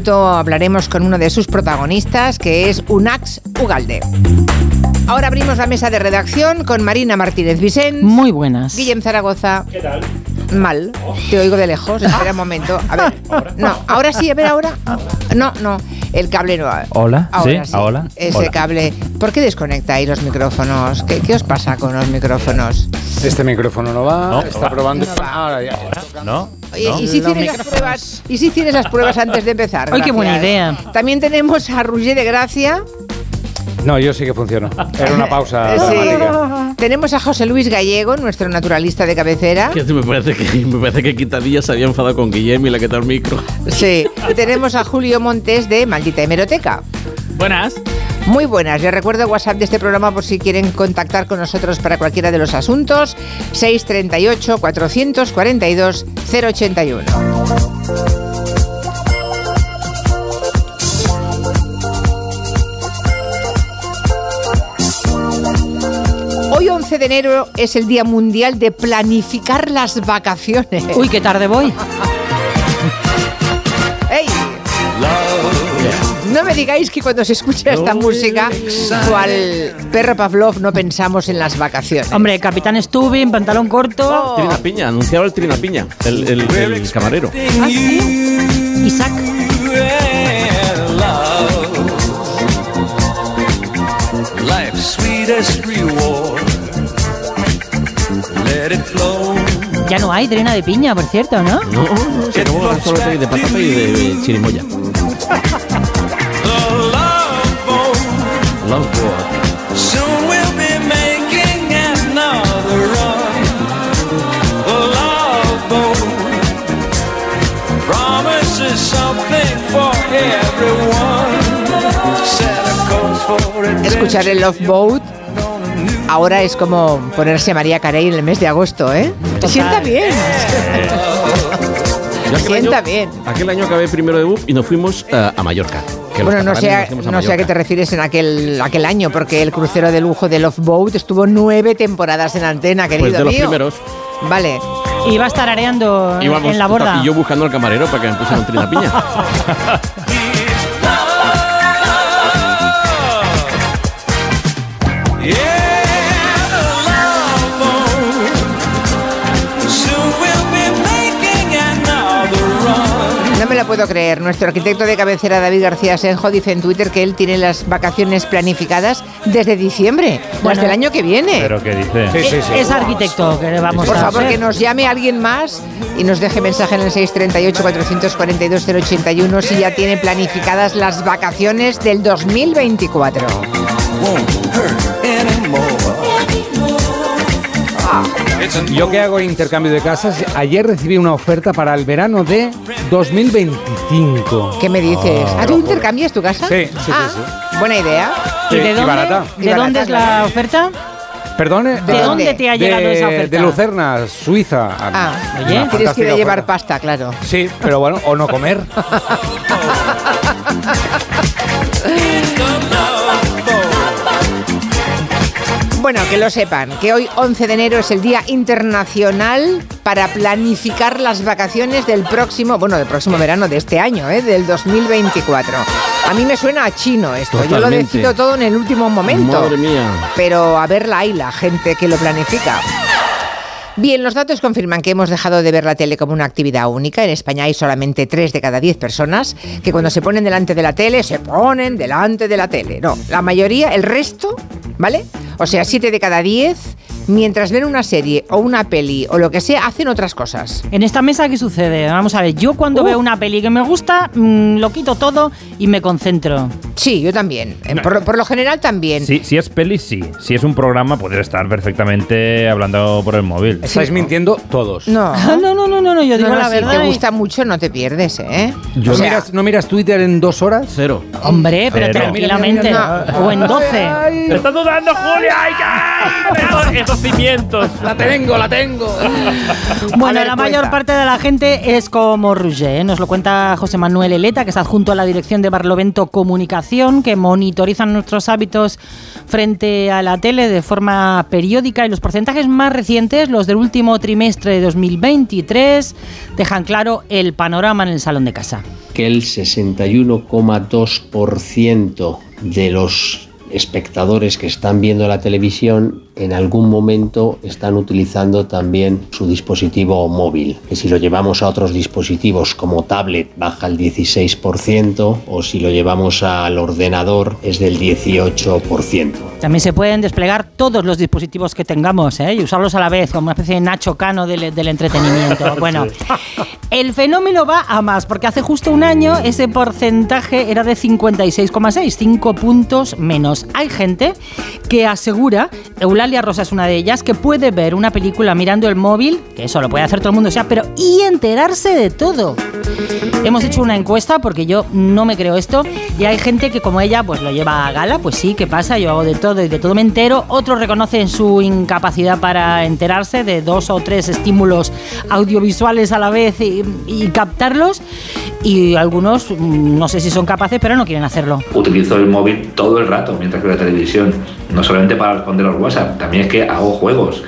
hablaremos con uno de sus protagonistas, que es Unax Ugalde. Ahora abrimos la mesa de redacción con Marina Martínez Vicente. Muy buenas. Guillem Zaragoza. ¿Qué tal? Mal. Te oigo de lejos. Espera un momento. A ver. No, ahora sí, a ver, ahora. No, no. El cable no. Hola, Ahora sí, hola. Ese Hola. cable. ¿Por qué desconectáis los micrófonos? ¿Qué, qué os pasa con los micrófonos? Este micrófono no va, No, está va. probando. No va. Ahora ya. ¿No? Oye, ¿No? ¿y si tienes las pruebas? ¿Y si tienes las pruebas antes de empezar? Ay, qué buena idea. También tenemos a Roger de Gracia. No, yo sí que funciono. Era una pausa Sí. dramática. Tenemos a José Luis Gallego, nuestro naturalista de cabecera. Que me parece que me parece que Quitadilla se había enfadado con Guillem y le ha quitado el micro. Sí. Y tenemos a Julio Montes de Maldita Hemeroteca. Buenas. Muy buenas. Les recuerdo el WhatsApp de este programa por si quieren contactar con nosotros para cualquiera de los asuntos. 638 442 081. Hoy 11 de enero es el Día Mundial de Planificar las Vacaciones. Uy, qué tarde voy. ¡Ey! No me digáis que cuando se escucha esta música, cual perro Pavlov, no pensamos en las vacaciones. Hombre, Capitán Stubin, pantalón corto. Trina Piña, anunciaba el Trina Piña, el, el- el camarero. Ah, sí. Isaac. Life's sweetest reward. Let it flow. Ya no hay trena de piña, por cierto, ¿no? No, no, se acabó solo de de patata y de, de chirimoya. Love boat. Love boat. Soon we'll be making another run. The love boat promises something for everyone. Escuchar el Love Boat ahora es como ponerse María Carey en el mes de agosto, ¿eh? Te sienta bien. Yo aquel Sienta año- bien. Aquel año acabé primero de BUP y nos fuimos eh, a Mallorca. Bueno, no sé, a, no sé a qué te refieres en aquel, aquel año, porque el crucero de lujo de Love Boat estuvo nueve temporadas en antena, querido Pues de los mío. primeros. Vale. Y va a estar areando Íbamos, en la borda. Y yo buscando al camarero para que me pusieran Trina Piña. me lo puedo creer. Nuestro arquitecto de cabecera, David García Senjo, dice en Twitter que él tiene las vacaciones planificadas desde diciembre, Bueno. desde el año que viene. ¿Pero qué dice? Sí, sí, sí. Es arquitecto, que le vamos Por a favor, hacer. que nos llame alguien más y nos deje mensaje en el 638-442-081 si ya tiene planificadas las vacaciones del 2024. Yo que hago intercambio de casas, ayer recibí una oferta para el verano de 2025. ¿Qué me dices? ¿Ah, tú intercambias tu casa? Sí, sí, sí, Ah, Buena idea. ¿Y de dónde, barata. ¿de barata, dónde es la claro. oferta? Perdone. ¿De ah, dónde te ha llegado de- esa oferta? De Lucerna, Suiza. Ah, Oye, Una tienes que ir a fantástica llevar oferta. pasta, claro. Sí, pero bueno, o no comer. Bueno, que lo sepan, que hoy 11 de enero es el Día Internacional para planificar las vacaciones del próximo, bueno, del próximo verano de este año, ¿eh? del 2024. A mí me suena a chino esto, yo lo decido todo en el último momento. Madre mía. Pero a verla hay la gente que lo planifica. Bien, los datos confirman que hemos dejado de ver la tele como una actividad única. En España hay solamente 3 de cada 10 personas que cuando se ponen delante de la tele, se ponen delante de la tele. No, la mayoría, el resto, ¿vale? O sea, 7 de cada 10, mientras ven una serie o una peli o lo que sea, hacen otras cosas. En esta mesa, ¿qué sucede? Vamos a ver, yo cuando Uh. veo una peli que me gusta, mm, lo quito todo y me concentro. Sí, yo también. En- Por, por lo general también. Si, si es peli, sí. Si es un programa, puedes estar perfectamente hablando por el móvil. Estáis mintiendo todos. No. Ah, no, no, no, no, no, yo digo No, no, la si verdad. te y- gusta mucho, no te pierdes, ¿eh? ¿No, O sea, miras, ¿No miras Twitter en dos horas? Cero. Hombre, pero Cero. tranquilamente. Mira, mira, O en 12. ¡Me estás dudando, Julia! ¡Ay, ay! Esos, esos cimientos. La tengo, la tengo. Bueno, ver, la mayor parte de la gente es como Roger, ¿eh? nos lo cuenta José Manuel Eleta, que está adjunto a la dirección de Barlovento aplicación que monitorizan nuestros hábitos frente a la tele de forma periódica y los porcentajes más recientes, los del último trimestre de 2023, dejan claro el panorama en el salón de casa. que el 61,2% de los espectadores que están viendo la televisión en algún momento están utilizando también su dispositivo móvil. Que si lo llevamos a otros dispositivos como tablet baja el 16% o si lo llevamos al ordenador es del 18%. También se pueden desplegar todos los dispositivos que tengamos ¿eh? y usarlos a la vez, como una especie de Nacho Cano del, del entretenimiento. Bueno, el fenómeno va a más, porque hace justo un año ese porcentaje era de 56,6, 5 puntos menos. Hay gente que asegura, Eulalia Rosa es una de ellas, que puede ver una película mirando el móvil, que eso lo puede hacer todo el mundo, o sea, pero y enterarse de todo. Hemos hecho una encuesta porque yo no me creo esto y hay gente que como ella pues lo lleva a gala, pues sí, ¿qué pasa? Yo hago de todo y de todo me entero. Otros reconocen su incapacidad para enterarse de dos o tres estímulos audiovisuales a la vez y, y captarlos y algunos mm, no sé si son capaces pero no quieren hacerlo. Utilizo el móvil todo el rato mientras veo la televisión. No solamente para responder los WhatsApp, también es que hago juegos.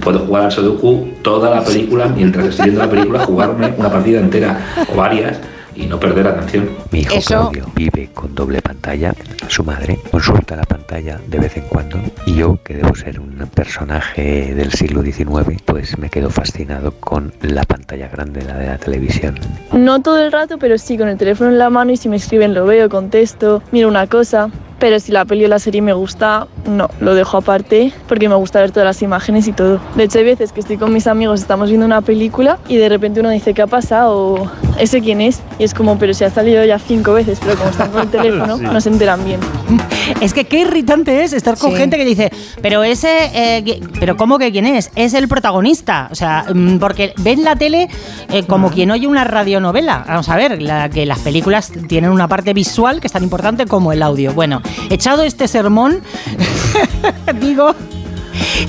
Puedo jugar al Sudoku toda la película mientras estoy viendo la película, jugarme una partida entera o varias y no perder la atención. Mi hijo Eso- Claudio vive con doble pantalla. Su madre consulta la pantalla de vez en cuando y yo, que debo ser un personaje del siglo XIX, pues me quedo fascinado con la pantalla grande, la de la televisión. No todo el rato, pero sí con el teléfono en la mano y si me escriben lo veo, contesto, miro una cosa. Pero si la peli o la serie me gusta, no, lo dejo aparte porque me gusta ver todas las imágenes y todo. De hecho, hay veces que estoy con mis amigos, estamos viendo una película y de repente uno dice, ¿qué ha pasado? ¿ese quién es? Y es como, pero si ha salido ya cinco veces, pero como están con el teléfono, Sí. no se enteran bien. Es que qué irritante es estar con Sí. gente que dice, pero ese, eh, pero ¿cómo que quién es? Es el protagonista. O sea, mm, porque ven la tele eh, como quien oye una radionovela. Vamos a ver, la, que las películas tienen una parte visual que es tan importante como el audio. Bueno, echado este sermón, digo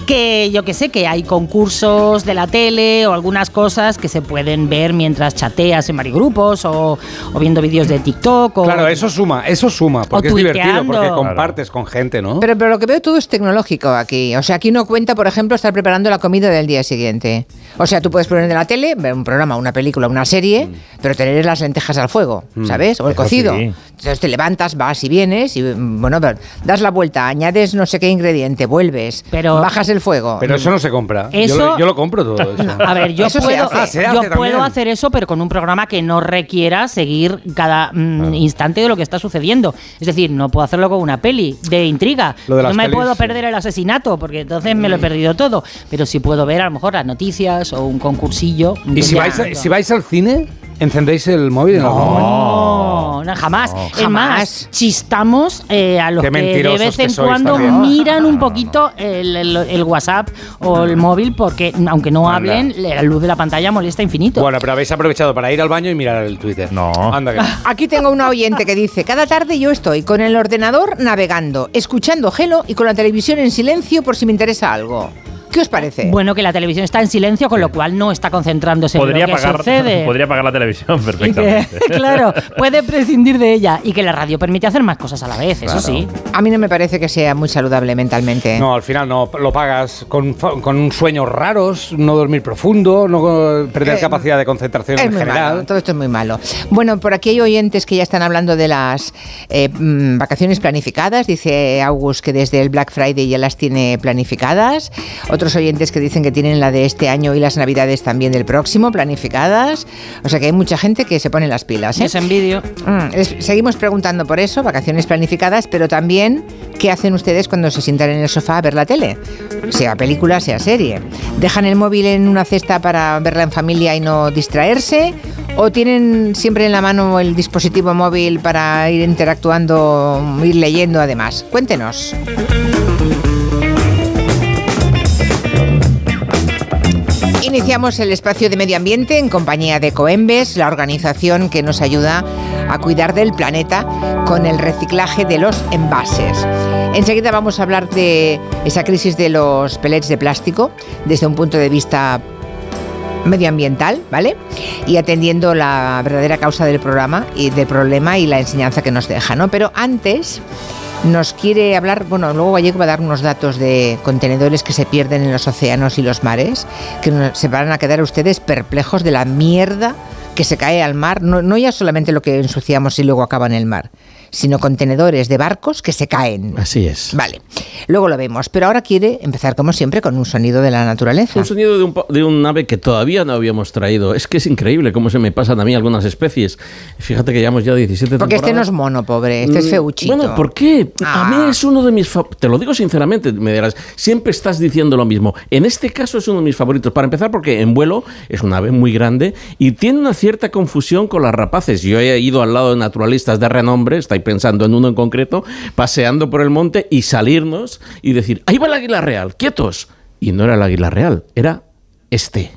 que yo que sé, que hay concursos de la tele o algunas cosas que se pueden ver mientras chateas en varios grupos o, o viendo vídeos de TikTok. O, Claro, eso suma, eso suma, porque es divertido, porque Claro. compartes con gente, ¿no? Pero, pero lo que veo todo es tecnológico aquí. O sea, aquí no cuenta, por ejemplo, estar preparando la comida del día siguiente. O sea, tú puedes poner en la tele, ver un programa, una película, una serie, pero tener las lentejas al fuego, ¿sabes? O el Eso cocido. sí. Entonces te levantas, vas y vienes y, mm, bueno, das la vuelta, añades no sé qué ingrediente, vuelves, Pero- bajas el fuego. Pero eso no se compra. Yo Eso- lo, yo lo compro todo eso. A ver, yo, Eso se puedo, hace. Se yo puedo hacer eso, pero con un programa que no requiera seguir cada mm, instante de lo que está sucediendo. Es decir, no puedo hacerlo con una peli de intriga. Lo de no me pelis, puedo sí. perder el asesinato, porque entonces me lo he perdido todo. Pero sí puedo ver a lo mejor las noticias o un concursillo. Y si Ya, vais, a- si vais al cine, encendéis el móvil. No, no, jamás. Es Jamás. más, chistamos eh, a los Qué que de vez en cuando también. miran un poquito el, el- el WhatsApp o el móvil porque aunque no Anda. hablen, la luz de la pantalla molesta infinito. Bueno, pero habéis aprovechado para ir al baño y mirar el Twitter. No. Anda que no. Aquí tengo una oyente que dice, cada tarde yo estoy con el ordenador navegando, escuchando Gelo y con la televisión en silencio por si me interesa algo. ¿Qué os parece? Bueno, que la televisión está en silencio, con lo cual no está concentrándose Podría en lo que pagar, sucede. podría pagar la televisión que, perfectamente. claro, puede prescindir de ella y que la radio permite hacer más cosas a la vez, eso sí. A mí no me parece que sea muy saludable mentalmente. No, al final no, lo pagas con, con sueños raros, no dormir profundo, no perder Eh, capacidad de concentración Es en muy general. malo, todo esto es muy malo. Bueno, por aquí hay oyentes que ya están hablando de las eh, mm, vacaciones planificadas. Dice August que desde el Black Friday ya las tiene planificadas. Otros oyentes que dicen que tienen la de este año y las navidades también del próximo planificadas. O sea que hay mucha gente que se pone las pilas. ¿eh? Es envidio. Mm, seguimos preguntando por eso, vacaciones planificadas, pero también qué hacen ustedes cuando se sientan en el sofá a ver la tele, sea película, sea serie. ¿Dejan el móvil en una cesta para verla en familia y no distraerse? ¿O tienen siempre en la mano el dispositivo móvil para ir interactuando, ir leyendo además? Cuéntenos. Iniciamos el espacio de medio ambiente en compañía de Coembes, la organización que nos ayuda a cuidar del planeta con el reciclaje de los envases. Enseguida vamos a hablar de esa crisis de los pellets de plástico desde un punto de vista medioambiental, ¿vale? Y atendiendo la verdadera causa del programa y del problema y la enseñanza que nos deja, ¿no? Pero antes nos quiere hablar, bueno, luego Gallego va a dar unos datos de contenedores que se pierden en los océanos y los mares, que se van a quedar ustedes perplejos de la mierda que se cae al mar, no, no ya solamente lo que ensuciamos y luego acaba en el mar, sino contenedores de barcos que se caen. Así es. Vale, luego lo vemos, pero ahora quiere empezar como siempre con un sonido de la naturaleza. Un sonido de un, de un ave que todavía no habíamos traído. Es que es increíble cómo se me pasan a mí algunas especies. Fíjate que llevamos ya 17 Porque este no es mono, pobre, este es Mm, feuchito. Bueno, ¿por qué? A Ah. mí es uno de mis Te lo digo sinceramente, me dirás, siempre estás diciendo lo mismo. En este caso es uno de mis favoritos. Para empezar, porque en vuelo es un ave muy grande y tiene una cierta confusión con las rapaces. Yo he ido al lado de naturalistas de renombre, estáis pensando en uno en concreto, paseando por el monte y salirnos y decir, ahí va el águila real, quietos. Y no era el águila real, era este.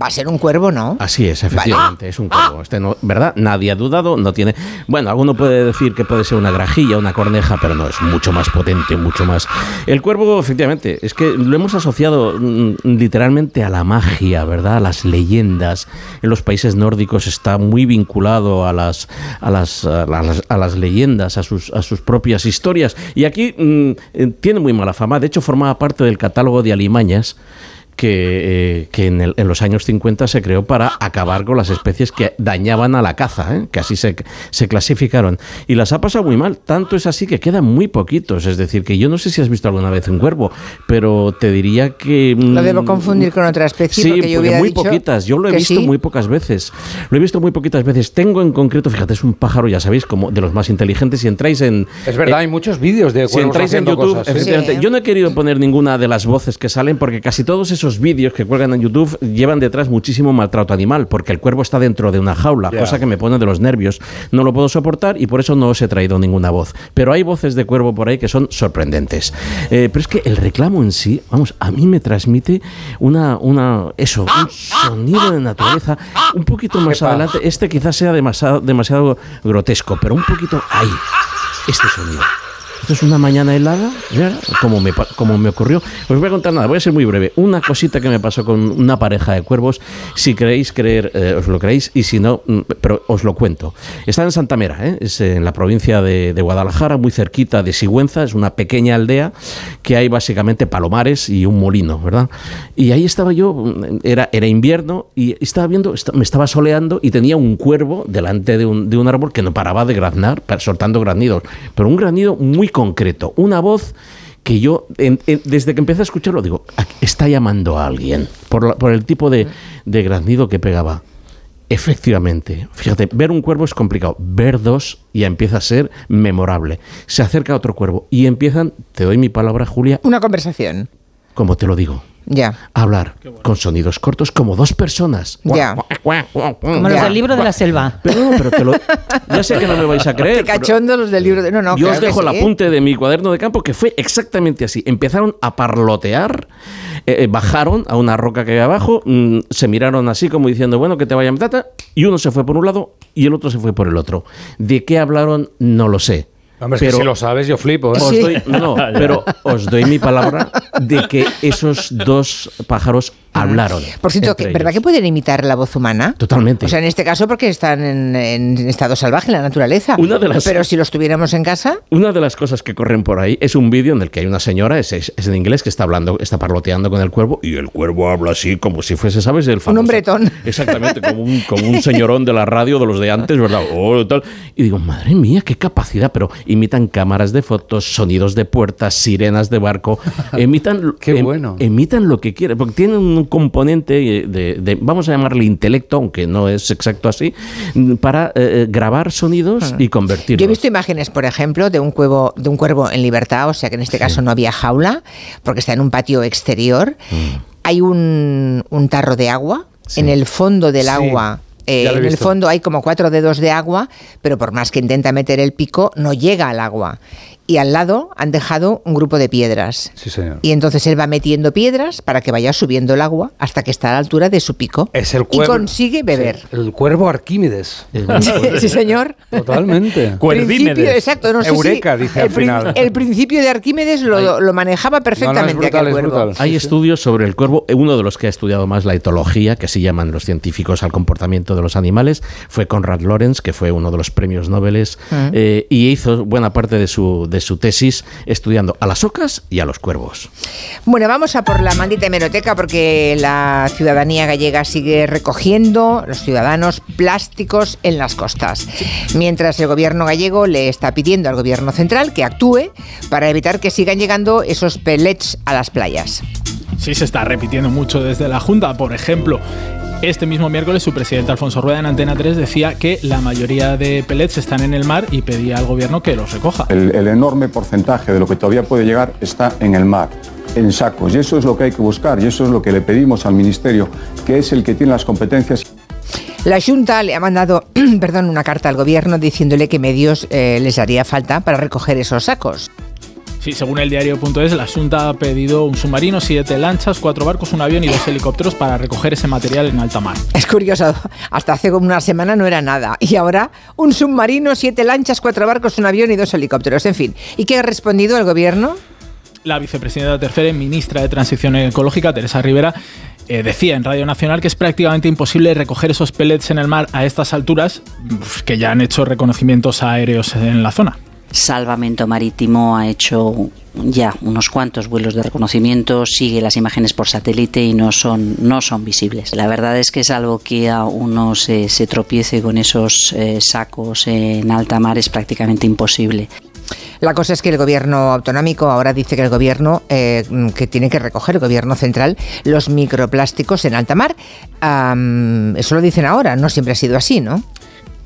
Va a ser un cuervo, ¿no? Así es, efectivamente, es un cuervo. Este no, ¿verdad? Nadie ha dudado, no tiene. Bueno, alguno puede decir que puede ser una grajilla, una corneja, pero no, es mucho más potente, mucho más. El cuervo, efectivamente, es que lo hemos asociado mm, literalmente a la magia, ¿verdad? A las leyendas. En los países nórdicos está muy vinculado a las, a las, a las, a las leyendas, a sus, a sus propias historias. Y aquí mm, eh, tiene muy mala fama. De hecho, formaba parte del catálogo de alimañas que, eh, que en, el- en los años 50 se creó para acabar con las especies que dañaban a la caza, ¿eh? que así se, se clasificaron. Y las ha pasado muy mal, tanto es así que quedan muy poquitos. Es decir, que yo no sé si has visto alguna vez un cuervo, pero te diría que... mm, Lo debo confundir con otra especie Sí, porque yo hubiera muy dicho poquitas. Yo lo he visto sí. muy pocas veces. Lo he visto muy poquitas veces. Tengo en concreto, fíjate, es un pájaro, ya sabéis, como de los más inteligentes. Si entráis en... Es verdad, hay muchos vídeos de Si entráis en YouTube, cosas, ¿eh? efectivamente, yo no he querido poner ninguna de las voces que salen porque casi todos esos vídeos que cuelgan en YouTube llevan detrás muchísimo maltrato animal, porque el cuervo está dentro de una jaula, cosa que me pone de los nervios. No lo puedo soportar y por eso no os he traído ninguna voz. Pero hay voces de cuervo por ahí que son sorprendentes. Eh, pero es que el reclamo en sí, vamos, a mí me transmite una, una eso, un sonido de naturaleza un poquito más Epa. adelante. Este quizás sea demasiado, demasiado grotesco, pero un poquito ahí. Este sonido. Esto es una mañana helada, ¿ya? como me, como me ocurrió. Os voy a contar nada, voy a ser muy breve. Una cosita que me pasó con una pareja de cuervos. Si queréis creer, eh, os lo creéis, y si no, mm, pero os lo cuento. Está en Santa Mera, ¿eh? es en la provincia de, de Guadalajara, muy cerquita de Sigüenza. Es una pequeña aldea que hay básicamente palomares y un molino, ¿verdad? Y ahí estaba yo, mm, era, era invierno, y estaba viendo, me estaba soleando y tenía un cuervo delante de un, de un árbol que no paraba de graznar, soltando graznidos. Pero un graznido muy concreto, una voz que yo, en- en- desde que empecé a escucharlo, digo, "Ah, está llamando a alguien, por, la- por el tipo de, de graznido que pegaba. Efectivamente, fíjate, ver un cuervo es complicado, ver dos ya empieza a ser memorable. Se acerca otro cuervo y empiezan, te doy mi palabra, Julia, Una conversación. como te lo digo, Ya. a hablar con sonidos cortos como dos personas. Ya. Como los del libro de la selva. Pero, no, pero te lo, ya sé que no me vais a creer. Cachondo los del libro de... No, no, yo claro os dejo el sí. apunte de mi cuaderno de campo que fue exactamente así. Empezaron a parlotear, eh, eh, bajaron a una roca que había abajo, mm, se miraron así como diciendo, bueno, que te vayan tata, y uno se fue por un lado y el otro se fue por el otro. ¿De qué hablaron? No lo sé. Hombre, es que si lo sabes, yo flipo. ¿eh? Os doy, no, no, pero os doy mi palabra de que esos dos pájaros hablaron. Por cierto, que- ¿verdad ellos. que pueden imitar la voz humana? Totalmente. O sea, en este caso porque están en, en estado salvaje en la naturaleza. Una de las- Pero si los tuviéramos en casa, Una de las cosas que corren por ahí es un vídeo en el que hay una señora, es, es- es en inglés, que está hablando, está parloteando con el cuervo y el cuervo habla así como si fuese, ¿sabes? El famoso- hombretón. Exactamente, como un, como un señorón de la radio de los de antes, ¿verdad? Oh, tal. Y digo, madre mía, qué capacidad, pero imitan cámaras de fotos, sonidos de puertas, sirenas de barco, imitan, Qué em- bueno. imitan lo que quieren, porque tienen un componente de, de- vamos a llamarle intelecto, aunque no es exacto así, para eh, grabar sonidos y convertirlos. yo he visto imágenes, por ejemplo, de un cuervo, de un cuervo en libertad, o sea que en este caso no había jaula, porque está en un patio exterior. Hay un, un tarro de agua. En el fondo del Sí, agua eh, en el fondo hay como cuatro dedos de agua, pero por más que intenta meter el pico, no llega al agua. Y al lado han dejado un grupo de piedras. Sí, señor. Y entonces él va metiendo piedras para que vaya subiendo el agua hasta que está a la altura de su pico. Es el y cuervo. consigue beber. Sí, el cuervo Arquímedes. sí, señor. Totalmente. Principio, exacto, no sé si- Eureka, dice el, al final. el principio de Arquímedes lo, lo manejaba perfectamente brutal, aquel es cuervo. Hay estudios sobre el cuervo. eh, Uno de los que ha estudiado más la etología, que se llaman los científicos al comportamiento de los animales, fue Conrad Lorenz, que fue uno de los premios Nobel, Mm. eh, y hizo buena parte de su, de su tesis estudiando a las ocas y a los cuervos. Bueno, vamos a por la maldita hemeroteca porque la ciudadanía gallega sigue recogiendo, los ciudadanos, plásticos en las costas. Mientras el gobierno gallego le está pidiendo al gobierno central que actúe para evitar que sigan llegando esos pellets a las playas. Sí, se está repitiendo mucho desde la Junta. Por ejemplo, este mismo miércoles su presidente Alfonso Rueda en Antena 3 decía que la mayoría de pellets están en el mar y pedía al gobierno que los recoja. El, el enorme porcentaje de lo que todavía puede llegar está en el mar, en sacos. Y eso es lo que hay que buscar y eso es lo que le pedimos al Ministerio, que es el que tiene las competencias. La Junta le ha mandado perdón, una carta al gobierno diciéndole que medios eh, les haría falta para recoger esos sacos. Sí, según el diario.es, la Junta ha pedido un submarino, siete lanchas, cuatro barcos, un avión y dos helicópteros para recoger ese material en alta mar. Es curioso, hasta hace como una semana no era nada. Y ahora un submarino, siete lanchas, cuatro barcos, un avión y dos helicópteros. En fin. ¿Y qué ha respondido el gobierno? La vicepresidenta tercera y ministra de Transición Ecológica, Teresa Rivera, eh, decía en Radio Nacional que es prácticamente imposible recoger esos pellets en el mar a estas alturas, que ya han hecho reconocimientos aéreos en la zona. Salvamento Marítimo ha hecho ya unos cuantos vuelos de reconocimiento, sigue las imágenes por satélite y no son, no son visibles. La verdad es que salvo que a uno se, tropiece con esos eh, sacos en alta mar es prácticamente imposible. La cosa es que el gobierno autonómico ahora dice que el gobierno eh, que tiene que recoger, el gobierno central, los microplásticos en alta mar. Eso lo dicen ahora, no siempre ha sido así, ¿no?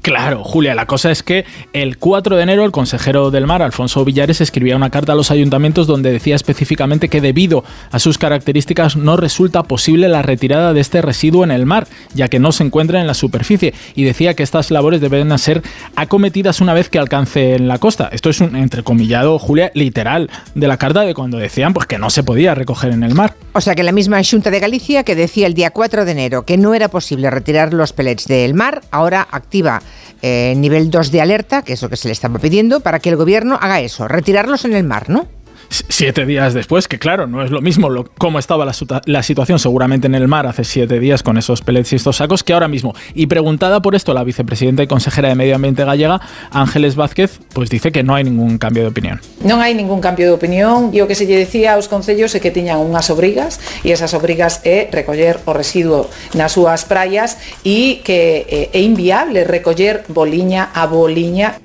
Claro, Julia, la cosa es que el 4 de enero el consejero del mar, Alfonso Villares, escribía una carta a los ayuntamientos donde decía específicamente que debido a sus características no resulta posible la retirada de este residuo en el mar, ya que no se encuentra en la superficie, y decía que estas labores deben ser acometidas una vez que alcance en la costa. Esto es un entrecomillado, Julia, literal de la carta de cuando decían pues que no se podía recoger en el mar. O sea que la misma Junta de Galicia que decía el día 4 de enero que no era posible retirar los pellets del mar, ahora activa eh, nivel 2 de alerta, que es lo que se le estaba pidiendo, para que el gobierno haga eso, retirarlos en el mar, ¿no? Siete días después, que claro, no es lo mismo lo, cómo estaba la, situación seguramente en el mar hace siete días con esos pellets y estos sacos que ahora mismo. Y preguntada por esto la vicepresidenta y consejera de Medio Ambiente gallega, Ángeles Vázquez, pues dice que no hay ningún cambio de opinión. Non hai ningún cambio de opinión e o que se lle decía aos concellos é que tiñan unhas obrigas e esas obrigas é recoller o residuo nas súas praias e que eh, é inviable recoller boliña a boliña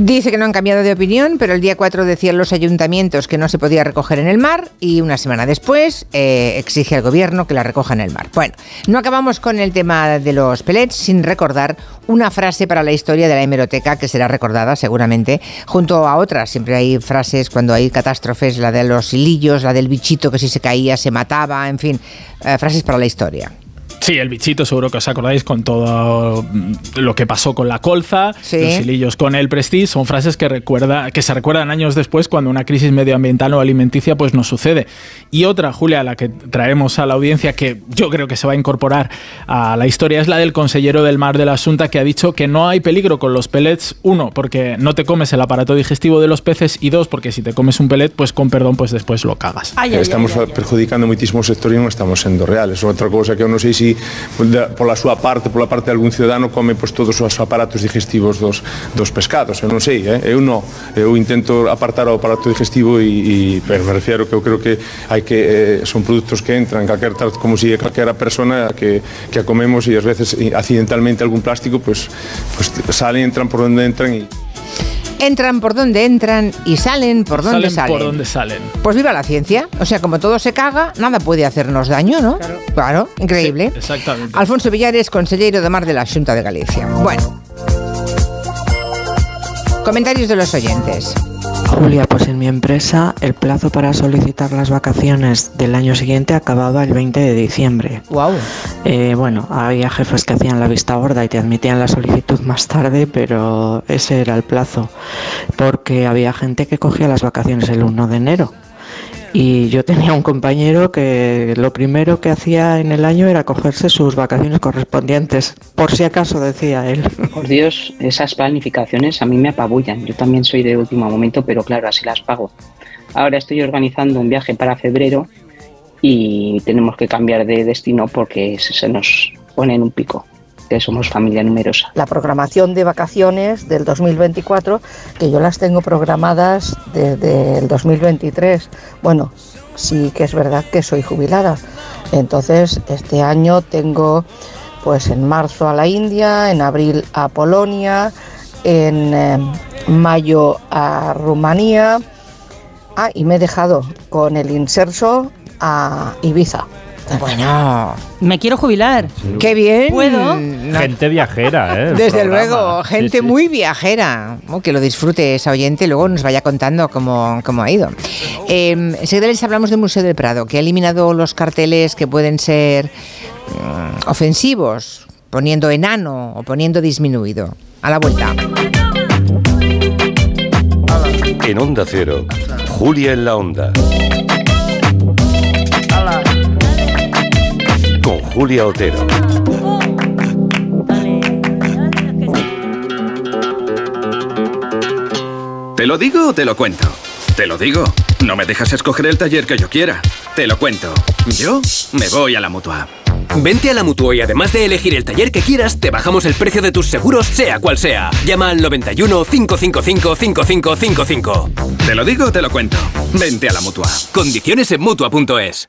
Dice que no han cambiado de opinión, pero el día 4 decían los ayuntamientos que no se podía recoger en el mar y una semana después eh, exige al gobierno que la recoja en el mar. Bueno, no acabamos con el tema de los pellets sin recordar una frase para la historia de la hemeroteca que será recordada seguramente junto a otras. Siempre hay frases cuando hay catástrofes, la de los hilillos, la del bichito que si se caía se mataba, en fin, eh, frases para la historia. Sí, el bichito, seguro que os acordáis con todo mm, lo que pasó con la colza, Sí. los hilillos con el prestige, son frases que, recuerda, que se recuerdan años después cuando una crisis medioambiental o alimenticia pues nos sucede. Y otra, Julia, la que traemos a la audiencia, que yo creo que se va a incorporar a la historia, es la del consellero del mar de la Asunta que ha dicho que no hay peligro con los pellets, uno, porque no te comes el aparato digestivo de los peces, y dos, porque si te comes un pellet, pues con perdón, pues después lo cagas. estamos perjudicando moitísimo o sector e non estamos sendo reales. Outra cousa que eu non sei si da, pola súa parte, pola parte de algún ciudadano come pois, todos os aparatos digestivos dos, dos pescados, eu non sei, eh? eu non eu intento apartar o aparato digestivo e, e pero me refiero que eu creo que hai que eh, son produtos que entran calquer tarde como si calquera persona que, que a comemos e ás veces accidentalmente algún plástico pues, pues salen, entran por onde entran e Entran por donde entran y salen por donde Salen salen. por donde salen. Pues viva la ciencia. O sea, como todo se caga, nada puede hacernos daño, ¿no? Claro, increíble. Exactamente. Alfonso Villares, consejero de Mar de la Junta de Galicia. Bueno. Comentarios de los oyentes. Julia, pues en mi empresa el plazo para solicitar las vacaciones del año siguiente acababa el 20 de diciembre. Wow. bueno, había jefes que hacían la vista gorda y te admitían la solicitud más tarde, pero ese era el plazo, porque había gente que cogía las vacaciones el 1 de enero. Y yo tenía un compañero que lo primero que hacía en el año era cogerse sus vacaciones correspondientes, por si acaso decía él. Por Dios, esas planificaciones a mí me apabullan. Yo también soy de último momento, pero claro, así las pago. Ahora estoy organizando un viaje para febrero y tenemos que cambiar de destino porque se nos pone en un pico que somos familia numerosa. La programación de vacaciones del 2024, que yo las tengo programadas desde el 2023. Bueno, sí que es verdad que soy jubilada. Entonces, este año tengo pues en marzo a la India, en abril a Polonia, en eh, mayo a Rumanía. Ah, y me he dejado con el inserso a Ibiza. Bueno, me quiero jubilar. Qué bien. ¿Puedo? Gente viajera, ¿eh? Desde programa. luego, gente sí. muy viajera. Oh, que lo disfrute esa oyente y luego nos vaya contando cómo, cómo ha ido. Eh, enseguida les hablamos del Museo del Prado, que ha eliminado los carteles que pueden ser mm, ofensivos, poniendo enano o poniendo disminuido. A la vuelta. En Onda Cero, Julia en la Onda. Julia Otero. ¿Te lo digo o te lo cuento? Te lo digo. No me dejas escoger el taller que yo quiera. Te lo cuento. Yo me voy a la mutua. Vente a la Mutua y además de elegir el taller que quieras, te bajamos el precio de tus seguros, sea cual sea. Llama al 91 555 5555. Te lo digo o te lo cuento. Vente a la mutua. Condiciones en Mutua.es.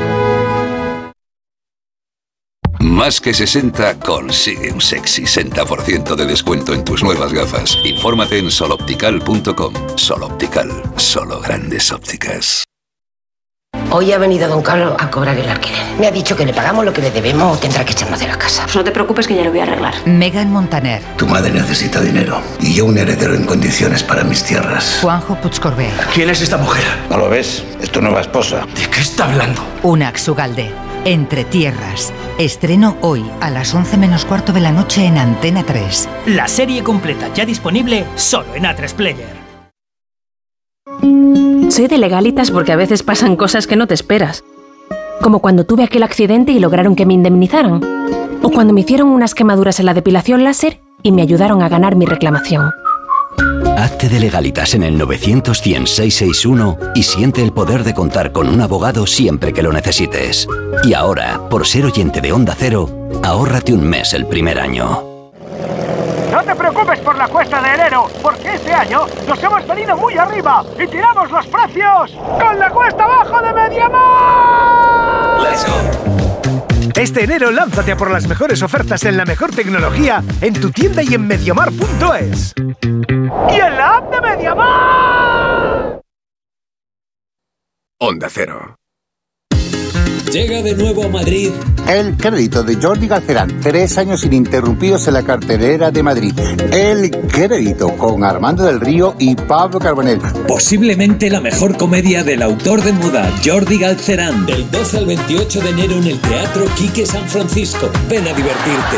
Más que 60 consigue un sexy 60% de descuento en tus nuevas gafas. Infórmate en soloptical.com. Soloptical, solo grandes ópticas. Hoy ha venido don Carlos a cobrar el alquiler. Me ha dicho que le pagamos lo que le debemos o tendrá que echarnos de la casa. No te preocupes que ya lo voy a arreglar. Megan Montaner, Tu madre necesita dinero y yo un heredero en condiciones para mis tierras. Juanjo Puigcorbé, ¿Quién es esta mujer? ¿No lo ves? Es tu nueva esposa. ¿De qué está hablando? Unax Ugalde, Entre Tierras. Estreno hoy a las 11 menos cuarto de la noche en Antena 3. La serie completa ya disponible solo en A3 Player. Soy de legalitas porque a veces pasan cosas que no te esperas. Como cuando tuve aquel accidente y lograron que me indemnizaran. O cuando me hicieron unas quemaduras en la depilación láser y me ayudaron a ganar mi reclamación. Hazte de legalitas en el 900 661 y siente el poder de contar con un abogado siempre que lo necesites. Y ahora, por ser oyente de Onda Cero, ahórrate un mes el primer año. No te preocupes por la cuesta de enero, porque este año nos hemos venido muy arriba y tiramos los precios con la cuesta abajo de Mediamar. Let's go. Este enero lánzate a por las mejores ofertas en la mejor tecnología en tu tienda y en mediamar.es. Y en la app de Mediamar. Onda Cero. Llega de nuevo a Madrid. El crédito de Jordi Galcerán, tres años ininterrumpidos en la cartelera de Madrid. El crédito con Armando del Río y Pablo Carbonell. Posiblemente la mejor comedia del autor de moda, Jordi Galcerán. Del 12 al 28 de enero en el Teatro Quique San Francisco. Ven a divertirte.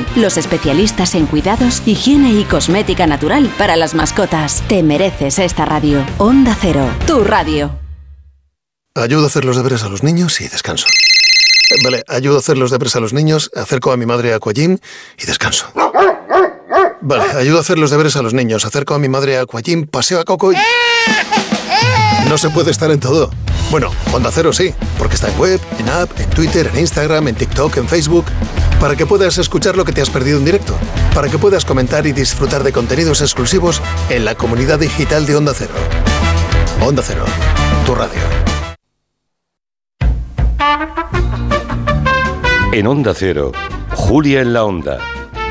los especialistas en cuidados, higiene y cosmética natural para las mascotas. Te mereces esta radio. Onda Cero, tu radio. Ayudo a hacer los deberes a los niños y descanso. Eh, Vale, ayudo a hacer los deberes a los niños, acerco a mi madre a Aquagym y descanso. Vale, ayudo a hacer los deberes a los niños, acerco a mi madre a Aquagym, paseo a Coco y... No se puede estar en todo. Bueno, Onda Cero sí, porque está en web, en app, en Twitter, en Instagram, en TikTok, en Facebook, para que puedas escuchar lo que te has perdido en directo, para que puedas comentar y disfrutar de contenidos exclusivos en la comunidad digital de Onda Cero. Onda Cero, tu radio. En Onda Cero, Julia en la Onda,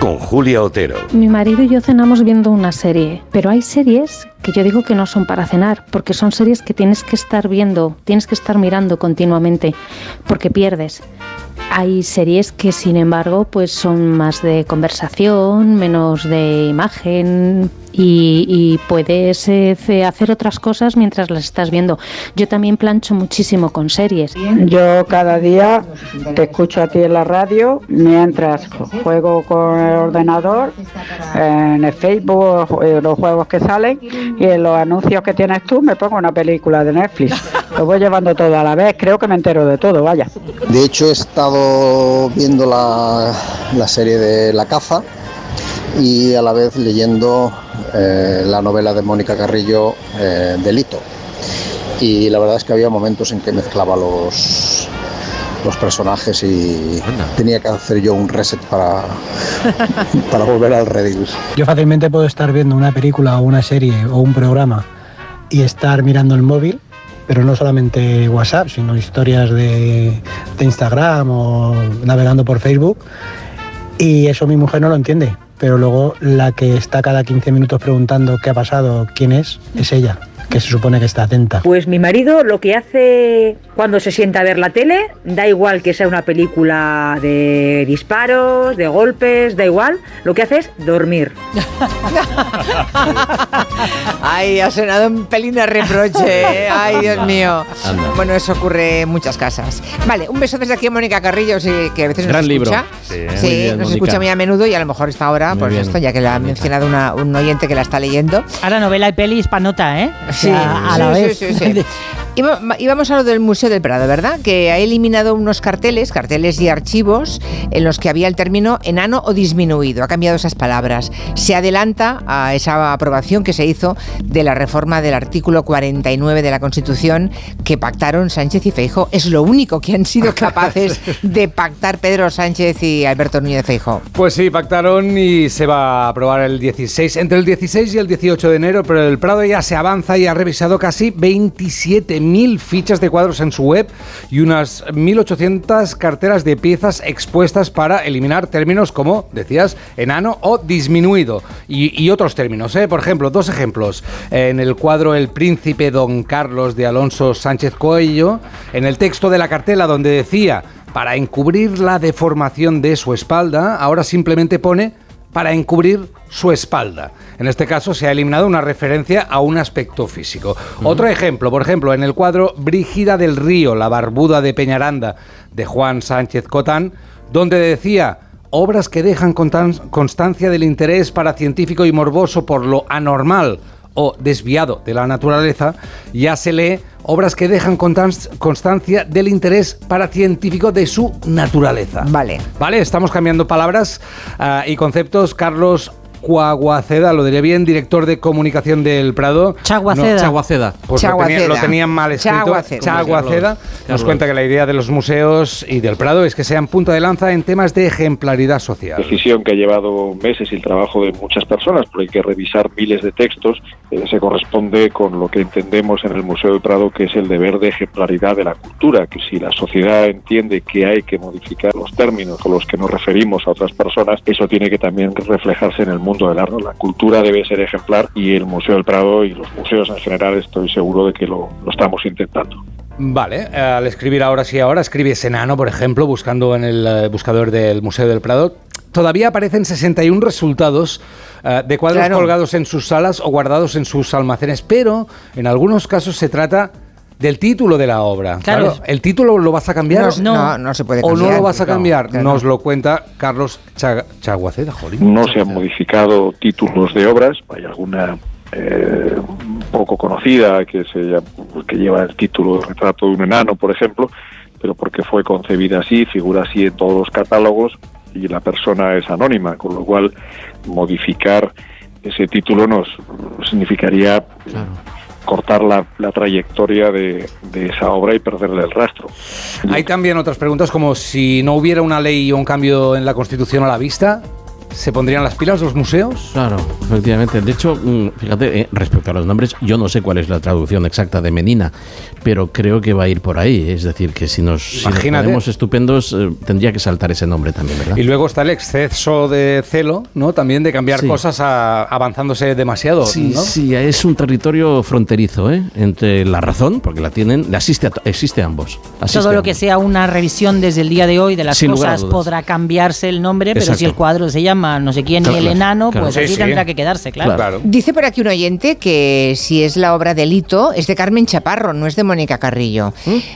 con Julia Otero. Mi marido y yo cenamos viendo una serie, pero hay series que yo digo que no son para cenar, porque son series que tienes que estar viendo, tienes que estar mirando continuamente, porque pierdes. Hay series que, sin embargo, pues son más de conversación, menos de imagen y, y puedes eh, ce- hacer otras cosas mientras las estás viendo. Yo también plancho muchísimo con series. Yo cada día te escucho a ti en la radio, mientras juego con el ordenador, en el Facebook, eh, los juegos que salen y en los anuncios que tienes tú me pongo una película de Netflix. Lo voy llevando todo a la vez, creo que me entero de todo, vaya. De hecho, he estado viendo la, la serie de La Caza y a la vez leyendo eh, la novela de Mónica Carrillo, eh, Delito. Y la verdad es que había momentos en que mezclaba los, los personajes y tenía que hacer yo un reset para, para volver al redil. Yo fácilmente puedo estar viendo una película o una serie o un programa y estar mirando el móvil, pero no solamente WhatsApp, sino historias de, de Instagram o navegando por Facebook. Y eso mi mujer no lo entiende, pero luego la que está cada 15 minutos preguntando qué ha pasado, quién es, es ella, que se supone que está atenta. Pues mi marido lo que hace cuando se sienta a ver la tele, da igual que sea una película de disparos, de golpes, da igual, lo que hace es dormir. Ay, ha sonado un pelín a reproche. ¿eh? Ay, Dios mío. Anda. Bueno, eso ocurre en muchas casas. Vale, un beso desde aquí a Mónica Carrillo, sí, que a veces Gran nos libro. escucha. Sí, Sí, bien, nos escucha muy a menudo y a lo mejor está ahora, Muy pues bien, esto, ya que la ha mencionado una- un oyente que la está leyendo. Ahora novela y peli hispanota, ¿eh? Sí, a la sí, vez. sí, Y va- y vamos a lo del Museo del Prado, ¿verdad? Que ha eliminado unos carteles, carteles y archivos en los que había el término enano o disminuido. Ha cambiado esas palabras. Se adelanta a esa aprobación que se hizo de la reforma del artículo 49 de la Constitución que pactaron Sánchez y Feijo. Es lo único que han sido capaces de pactar Pedro Sánchez y Alberto Núñez Feijo. Pues sí, pactaron y se va a aprobar el 16, entre el 16 y el 18 de enero, pero el Prado ya se avanza y ha revisado casi 27.000 fichas de cuadros en su web y unas 1.800 carteras de piezas expuestas para eliminar términos como, decías, enano o disminuido y, y otros términos. ¿eh? Por ejemplo, dos ejemplos. En el cuadro El Príncipe Don Carlos de Alonso Sánchez Coello, en el texto de la cartela donde decía para encubrir la deformación de su espalda, ahora simplemente pone para encubrir su espalda. En este caso se ha eliminado una referencia a un aspecto físico. Otro ejemplo, por ejemplo, en el cuadro Brígida del Río, la barbuda de Peñaranda, de Juan Sánchez Cotán, donde decía obras que dejan constan- constancia del interés paracientífico y morboso por lo anormal o desviado de la naturaleza, ya se lee obras que dejan constan- constancia del interés paracientífico de su naturaleza. Vale. Vale, estamos cambiando palabras ah, y conceptos. Carlos Cuaguaceda, lo diré bien, director de comunicación del Prado. Chaguaceda. No, Chaguaceda. Pues lo, tenía- Chaguaceda. lo tenían mal escrito. Chaguaceda. Chaguaceda. Nos cuenta que la idea de los museos y del Prado es que sean punta de lanza en temas de ejemplaridad social. decisión que ha llevado meses y el trabajo de muchas personas, porque hay que revisar miles de textos, eh, se corresponde con lo que entendemos en el Museo del Prado, que es el deber de ejemplaridad de la cultura, que si la sociedad entiende que hay que modificar los términos con los que nos referimos a otras personas, eso tiene que también reflejarse en el mundo del arte. La cultura debe ser ejemplar y el Museo del Prado y los museos en general estoy seguro de que lo, lo estamos intentando. Vale, eh, al escribir ahora sí ahora, escribes enano, por ejemplo, buscando en el eh, buscador del Museo del Prado. Todavía aparecen 61 resultados eh, de cuadros Claro. colgados en sus salas o guardados en sus almacenes, pero en algunos casos se trata del título de la obra. Claro. ¿El título lo vas a cambiar? No, no, no se puede ¿O cambiar. no lo vas a No, cambiar? claro. Nos lo cuenta Carlos Cha- Chaguaceda, jolín. No se han modificado títulos de obras, hay alguna eh, poco conocida que se llama- que lleva el título de retrato de un enano, por ejemplo, pero porque fue concebida así, figura así en todos los catálogos y la persona es anónima, con lo cual modificar ese título nos significaría cortar la, la trayectoria de, de esa obra y perderle el rastro. Hay también otras preguntas como si no hubiera una ley o un cambio en la Constitución a la vista, ¿se pondrían las pilas los museos? Claro, efectivamente. De hecho, mm, fíjate, eh, respecto a los nombres, yo no sé cuál es la traducción exacta de Menina, pero creo que va a ir por ahí. Es decir, que si nos, si nos Imagínate. estupendos, eh, tendría que saltar ese nombre también, ¿verdad? Y luego está el exceso de celo, ¿no? También de cambiar Sí. cosas a- avanzándose demasiado, Sí, ¿no? sí, es un territorio fronterizo, ¿eh? Entre la razón, porque la tienen, asiste a, existe a ambos. Asiste Todo a lo que sea una revisión desde el día de hoy de las Sin cosas podrá cambiarse el nombre, pero si el cuadro se llama no sé quién Claro, el claro, enano, claro. pues Sí, así sí. tendrá que quedarse, claro. Dice por aquí un oyente que si es la obra Delito, es de Carmen Chaparro, no es de Mónica Carrillo.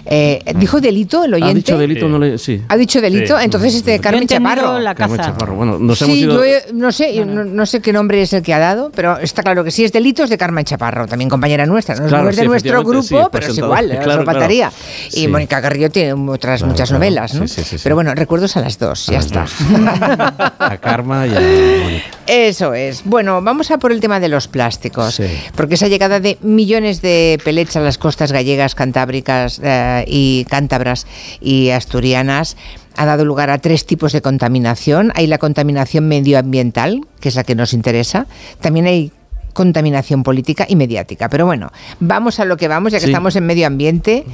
Eh, ¿Dijo Delito el oyente? ¿Mm? Ha dicho delito, no le. Sí. ¿Ha dicho Delito? Entonces es de Carmen Chaparro. la Carmen caza. Chaparro. Bueno, nos hemos sí, ido. yo he- no sé, yo no, no sé qué nombre es el que ha dado, pero está claro que sí es Delito es de Carmen Chaparro, también compañera nuestra. No, Claro, no es de sí, nuestro grupo, sí, pero es igual, Claro, faltaría. Y Sí. Mónica Carrillo tiene otras Claro, muchas novelas, ¿no? Sí, sí, sí, sí. Pero bueno, recuerdos a las dos, ya está. A Karma Eso es. Bueno, vamos a por el tema de los plásticos. Sí. Porque esa llegada de millones de pellets a las costas gallegas, cantábricas eh, y cántabras y asturianas ha dado lugar a tres tipos de contaminación. Hay la contaminación medioambiental, que es la que nos interesa. También hay contaminación política y mediática. Pero bueno, vamos a lo que vamos, ya que Sí. estamos en medio ambiente.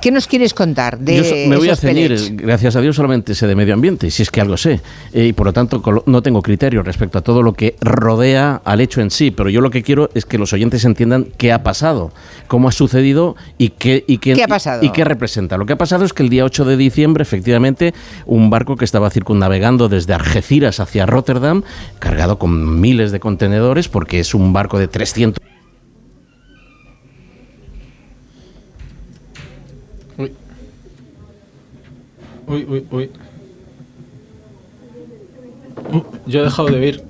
¿Qué nos quieres contar de Yo so- me voy a ceñir, pellets? gracias a Dios, solamente sé de medio ambiente, si es que algo sé. Eh, y por lo tanto, no tengo criterio respecto a todo lo que rodea al hecho en sí. Pero yo lo que quiero es que los oyentes entiendan qué ha pasado, cómo ha sucedido y qué, y qué, ¿Qué ha y- pasado? Y, qué representa. Lo que ha pasado es que el día 8 de diciembre, efectivamente, un barco que estaba circunnavegando desde Algeciras hacia Rotterdam, cargado con miles de contenedores, porque es un barco de 300 Uy, uy, uy. Yo he dejado de oír.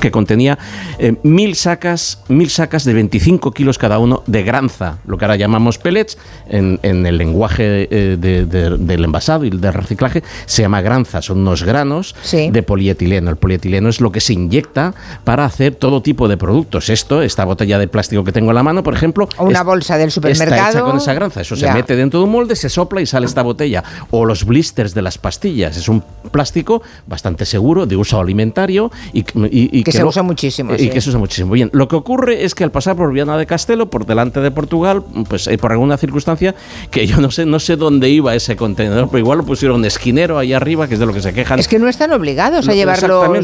Que contenía eh, mil sacas, mil sacas de 25 kilos cada uno de granza, lo que ahora llamamos pellets, en, en el lenguaje eh, de- de- del envasado y del reciclaje se llama granza, son unos granos de polietileno. El polietileno es lo que se inyecta para hacer todo tipo de productos. Esto, esta botella de plástico que tengo en la mano, por ejemplo, O una es- bolsa del Está supermercado. hecha con esa granza. Eso se mete dentro de un molde, se sopla y sale esta botella. O los blisters de las pastillas. Es un plástico bastante seguro, de uso alimentario y, y- y que Que se usa muchísimo, Y sí. que se usa muchísimo. Bien, lo que ocurre es que al pasar por Viana de Castelo, por delante de Portugal, pues eh, por alguna circunstancia, que yo no sé, no sé dónde iba ese contenedor, pero igual lo pusieron esquinero ahí arriba, que es de lo que se quejan. Es que no están obligados a No, llevarlos,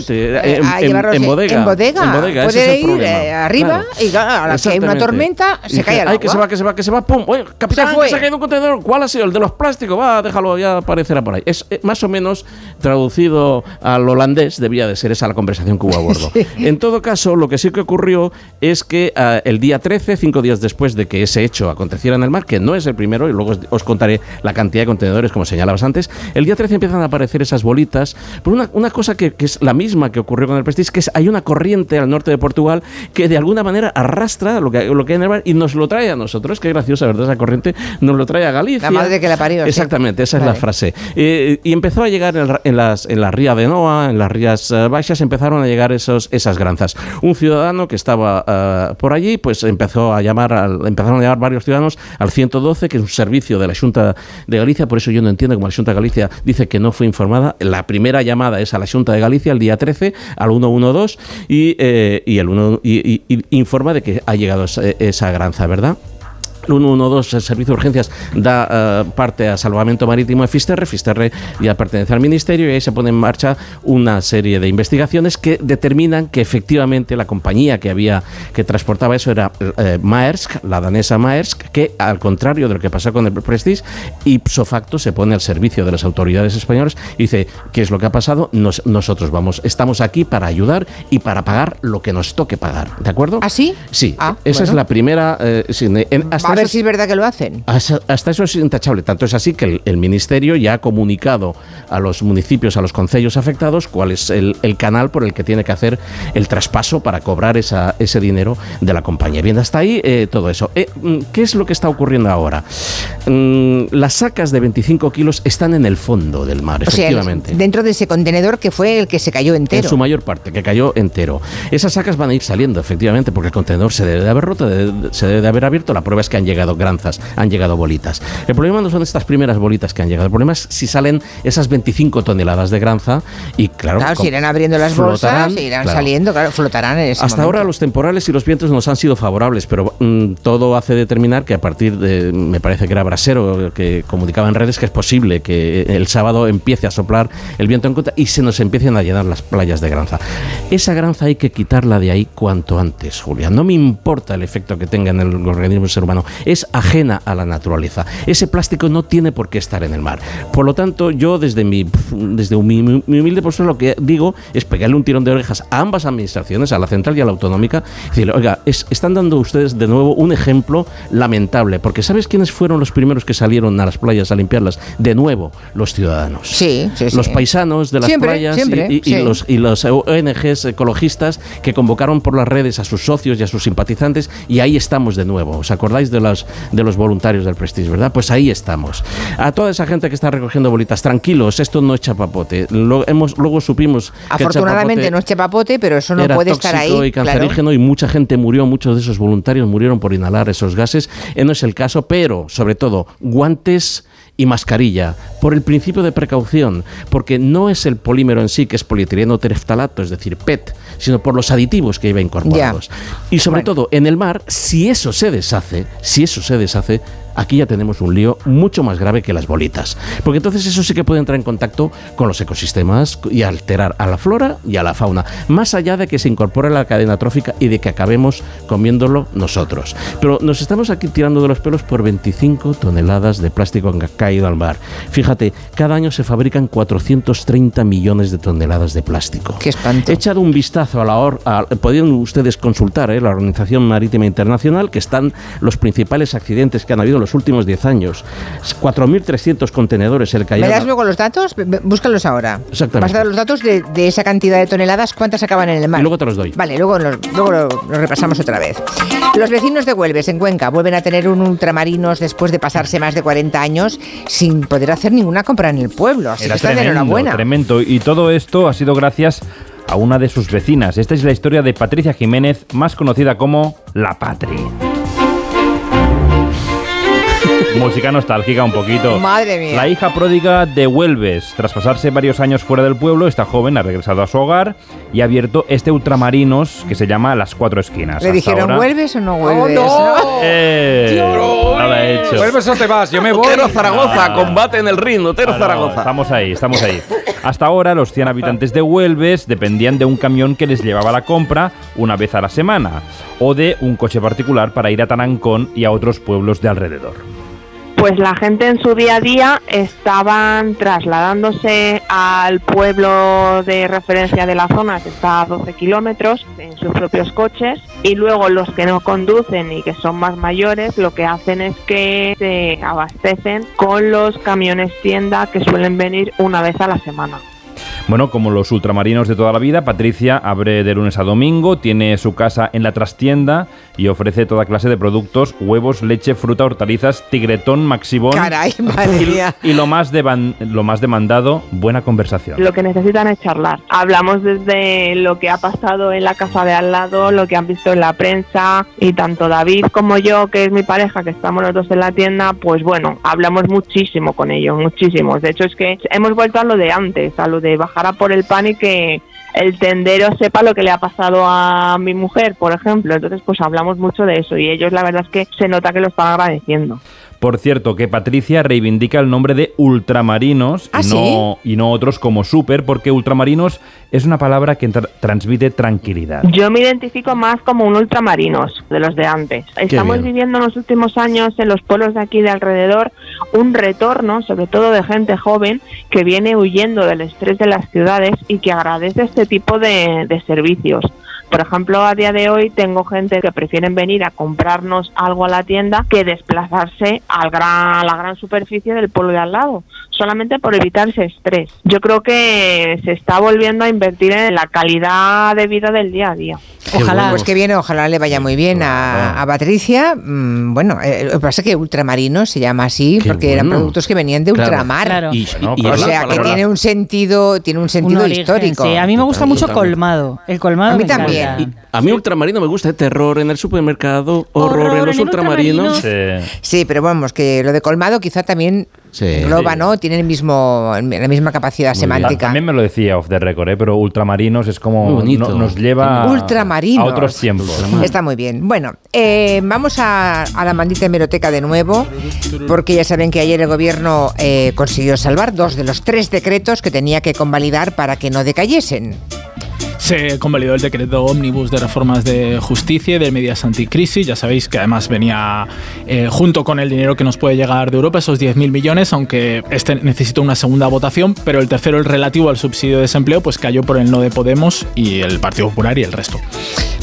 exactamente, eh, en- a llevarlos en bodega, En bodega. en bodega, ese Puede es el ir eh, arriba Claro. y claro, a la que hay una tormenta se cae el Ay, agua. que se va, que se va, que se va, pum. Oye, capitán, fue. que se ha caído un contenedor. ¿Cuál ha sido? El de los plásticos. Va, déjalo, ya aparecerá por ahí. Es eh, más o menos traducido al holandés, debía de ser esa la conversación que hubo a bordo. En todo caso, lo que sí que ocurrió es que ah, el día 13, cinco días después de que ese hecho aconteciera en el mar, que no es el primero, y luego os, os contaré la cantidad de contenedores, como señalabas antes, el día 13 empiezan a aparecer esas bolitas por una, una cosa que, que es la misma que ocurrió con el Prestige, que es hay una corriente al norte de Portugal que de alguna manera arrastra lo que, lo que hay en el mar y nos lo trae a nosotros. Qué graciosa, ¿verdad? Esa corriente nos lo trae a Galicia. La madre que la parió, sí. Exactamente, esa es la Vale. frase. Eh, y empezó a llegar en, en las, en la ría de Noa, en las rías eh, baixas, empezaron a llegar esos, esas granzas. Un ciudadano que estaba eh, por allí, pues empezó a llamar, al- empezaron a llamar varios ciudadanos al 112, que es un servicio de la Junta de Galicia, por eso yo no entiendo cómo la Junta de Galicia dice que no fue informada. La primera llamada es a la Junta de Galicia el día 13, al 112, y, eh, y el uno, y, y- y informa de que ha llegado esa, esa granza, ¿verdad? El 112, el Servicio de Urgencias, da eh, parte a Salvamento Marítimo de Fisterre. Fisterre ya pertenece al Ministerio y ahí se pone en marcha una serie de investigaciones que determinan que efectivamente la compañía que había que transportaba eso era eh, Maersk, la danesa Maersk, que al contrario de lo que pasó con el Prestige, ipso facto se pone al servicio de las autoridades españolas y dice, ¿qué es lo que ha pasado? Nos- nosotros vamos, estamos aquí para ayudar y para pagar lo que nos toque pagar. ¿De acuerdo? ¿Ah, sí? Ah, esa es la primera. eh, en- hasta ver si es verdad que lo hacen. hasta, hasta eso es intachable. Tanto es así que el, el Ministerio ya ha comunicado a los municipios, a los concellos afectados, cuál es el, el canal por el que tiene que hacer el traspaso para cobrar esa- ese dinero de la compañía. Bien, hasta ahí eh, todo eso. Eh, mm, ¿Qué es lo que está ocurriendo ahora? Mm, las sacas de 25 kilos están en el fondo del mar, O sea, efectivamente. dentro de ese contenedor que fue el que se cayó entero. En su mayor parte, que cayó entero. Esas sacas van a ir saliendo, efectivamente, porque el contenedor se debe de haber roto, se debe de haber abierto. La prueba es que han llegado granzas, han llegado bolitas. El problema no son estas primeras bolitas que han llegado, el problema es si salen esas 25 toneladas de granza y, claro, Claro, si irán abriendo las bolsas, irán claro. saliendo, claro, flotarán en ese Hasta momento. ahora los temporales y los vientos nos han sido favorables, pero mm, todo hace determinar que a partir de, me parece que era Brasero, que comunicaba en redes que es posible que el sábado empiece a soplar el viento en contra y se nos empiecen a llenar las playas de granza. Esa granza hay que quitarla de ahí cuanto antes, Julia. No me importa el efecto que tenga en el organismo del ser humano, es ajena a la naturaleza. Ese plástico no tiene por qué estar en el mar. Por lo tanto, yo desde mi, desde mi, mi- mi humilde postura lo que digo es pegarle un tirón de orejas a ambas administraciones, a la central y a la autonómica, y decirle, oiga, es- están dando ustedes de nuevo un ejemplo lamentable, porque ¿sabes quiénes fueron los primeros que salieron a las playas a limpiarlas? De nuevo, los ciudadanos. Sí, sí, Los sí. paisanos de las Siempre, playas y- siempre, y, y sí. los, y los ONGs ecologistas que convocaron por las redes a sus socios y a sus simpatizantes y ahí estamos de nuevo. ¿Os acordáis de de los voluntarios del Prestige, verdad? Pues ahí estamos. A toda esa gente que está recogiendo bolitas, tranquilos, esto no es chapapote. Lo, hemos, luego supimos que el Afortunadamente no es chapapote, pero eso no era puede tóxico estar ahí. y claro. cancerígeno y mucha gente murió, muchos de esos voluntarios murieron por inhalar esos gases. Eh, no es el caso, pero sobre todo guantes y mascarilla por el principio de precaución, porque no es el polímero en sí que es polietileno tereftalato, es decir, PET, sino por los aditivos que iba incorporados. Y sobre todo en el mar, si eso se deshace, si eso se deshace, aquí ya tenemos un lío mucho más grave que las bolitas. Porque entonces eso sí que puede entrar en contacto con los ecosistemas y alterar a la flora y a la fauna, más allá de que se incorpore a la cadena trófica y de que acabemos comiéndolo nosotros. Pero nos estamos aquí tirando de los pelos por 25 toneladas de plástico que ha caído al mar. Fíjate, cada año se fabrican 430 millones de toneladas de plástico. Qué espanto. He echado un vistazo a la or a- podrían ustedes consultar ¿eh? la Organización Marítima Internacional, que están los principales accidentes que han habido en los últimos 10 años. 4.300 contenedores el ¿Me cayeron das a- luego los datos? Búscalos ahora. Exactamente. Vas a dar los datos de, de esa cantidad de toneladas, cuántas acaban en el mar. Y luego te los doy. Vale, luego, los- luego lo, lo repasamos otra vez. Los vecinos de Huelves, en Cuenca, vuelven a tener un ultramarinos después de pasarse más de 40 años sin poder hacer ninguna compra en el pueblo. Así que están tremendo, enhorabuena. tremendo. Y todo esto ha sido gracias a una de sus vecinas. Esta es la historia de Patricia Jiménez, más conocida como La Patri. Música nostálgica un poquito. Madre mía. La hija pródiga de Huelves. Tras pasarse varios años fuera del pueblo, esta joven ha regresado a su hogar y ha abierto este ultramarinos que se llama Las Cuatro Esquinas. ¿Le Hasta dijeron ahora- ¿vuelves o no vuelves? no! ¡Eh! No lo hecho. ¿Vuelves o te vas? Yo me voy. Otero Zaragoza, combate en el ring, Otero Ah, no, Zaragoza. Estamos ahí, estamos ahí. Hasta ahora, los 100 habitantes de Huelves dependían de un camión que les llevaba la compra una vez a la semana, o de un coche particular para ir a Tanancón y a otros pueblos de alrededor. Pues la gente en su día a día estaban trasladándose al pueblo de referencia de la zona, que está a 12 kilómetros, en sus propios coches, y luego los que no conducen y que son más mayores, lo que hacen es que se abastecen con los camiones tienda que suelen venir una vez a la semana. Bueno, como los ultramarinos de toda la vida, Patricia abre de lunes a domingo, tiene su casa en la trastienda y ofrece toda clase de productos, huevos, leche, fruta, hortalizas, tigretón, maxibón. Caray, madre mía. Y lo más, deban- lo más demandado, buena conversación. Lo que necesitan es charlar. Hablamos desde lo que ha pasado en la casa de al lado, lo que han visto en la prensa y tanto David como yo, que es mi pareja, que estamos los dos en la tienda, pues bueno, hablamos muchísimo con ellos, muchísimo. De hecho es que hemos vuelto a lo de antes, a lo de bajar a por el pan y que el tendero sepa lo que le ha pasado a mi mujer, por ejemplo. Entonces pues hablamos mucho de eso y ellos la verdad es que se nota que lo están agradeciendo. Por cierto, que Patricia reivindica el nombre de ultramarinos ¿Ah, y, no, y no otros como super, porque ultramarinos es una palabra que tra- transmite tranquilidad. Yo me identifico más como un ultramarinos de los de antes. Estamos bien. viviendo en los últimos años en los pueblos de aquí de alrededor un retorno, sobre todo de gente joven, que viene huyendo del estrés de las ciudades y que agradece este tipo de, de servicios. Por ejemplo, a día de hoy tengo gente que prefieren venir a comprarnos algo a la tienda que desplazarse al gran, a la gran superficie del pueblo de al lado, solamente por evitar ese estrés. Yo creo que se está volviendo a invertir en la calidad de vida del día a día. Ojalá. Pues que viene, ojalá le vaya muy bien a, a Patricia. Mm, bueno, eh, lo que pasa es que ultramarino se llama así porque eran bueno. productos que venían de Claro. ultramar. Claro. Y- y- y o sea, que tiene un sentido, tiene un Un sentido origen, histórico. sí. A mí me gusta mucho colmado. El colmado A mí me también. A mí ultramarino me gusta, ¿eh? terror en el supermercado, horror, Horror en los en ultramarinos. Sí, pero vamos, que lo de colmado quizá también Sí. engloba, ¿no? Tiene el mismo, la misma capacidad semántica. También me lo decía off the record, ¿eh? pero ultramarinos es como no- nos lleva Ultramarinos. a otros tiempos. Está muy bien. Bueno, eh, vamos a, a la maldita hemeroteca de nuevo, porque ya saben que ayer el gobierno eh, consiguió salvar dos de los tres decretos que tenía que convalidar para que no decayesen. Se convalidó el decreto ómnibus de reformas de justicia y de medidas anticrisis. Ya sabéis que además venía eh, junto con el dinero que nos puede llegar de Europa, esos 10.000 millones, aunque este necesitó una segunda votación, pero el tercero, el relativo al subsidio de desempleo, pues cayó por el no de Podemos y el Partido Popular y el resto.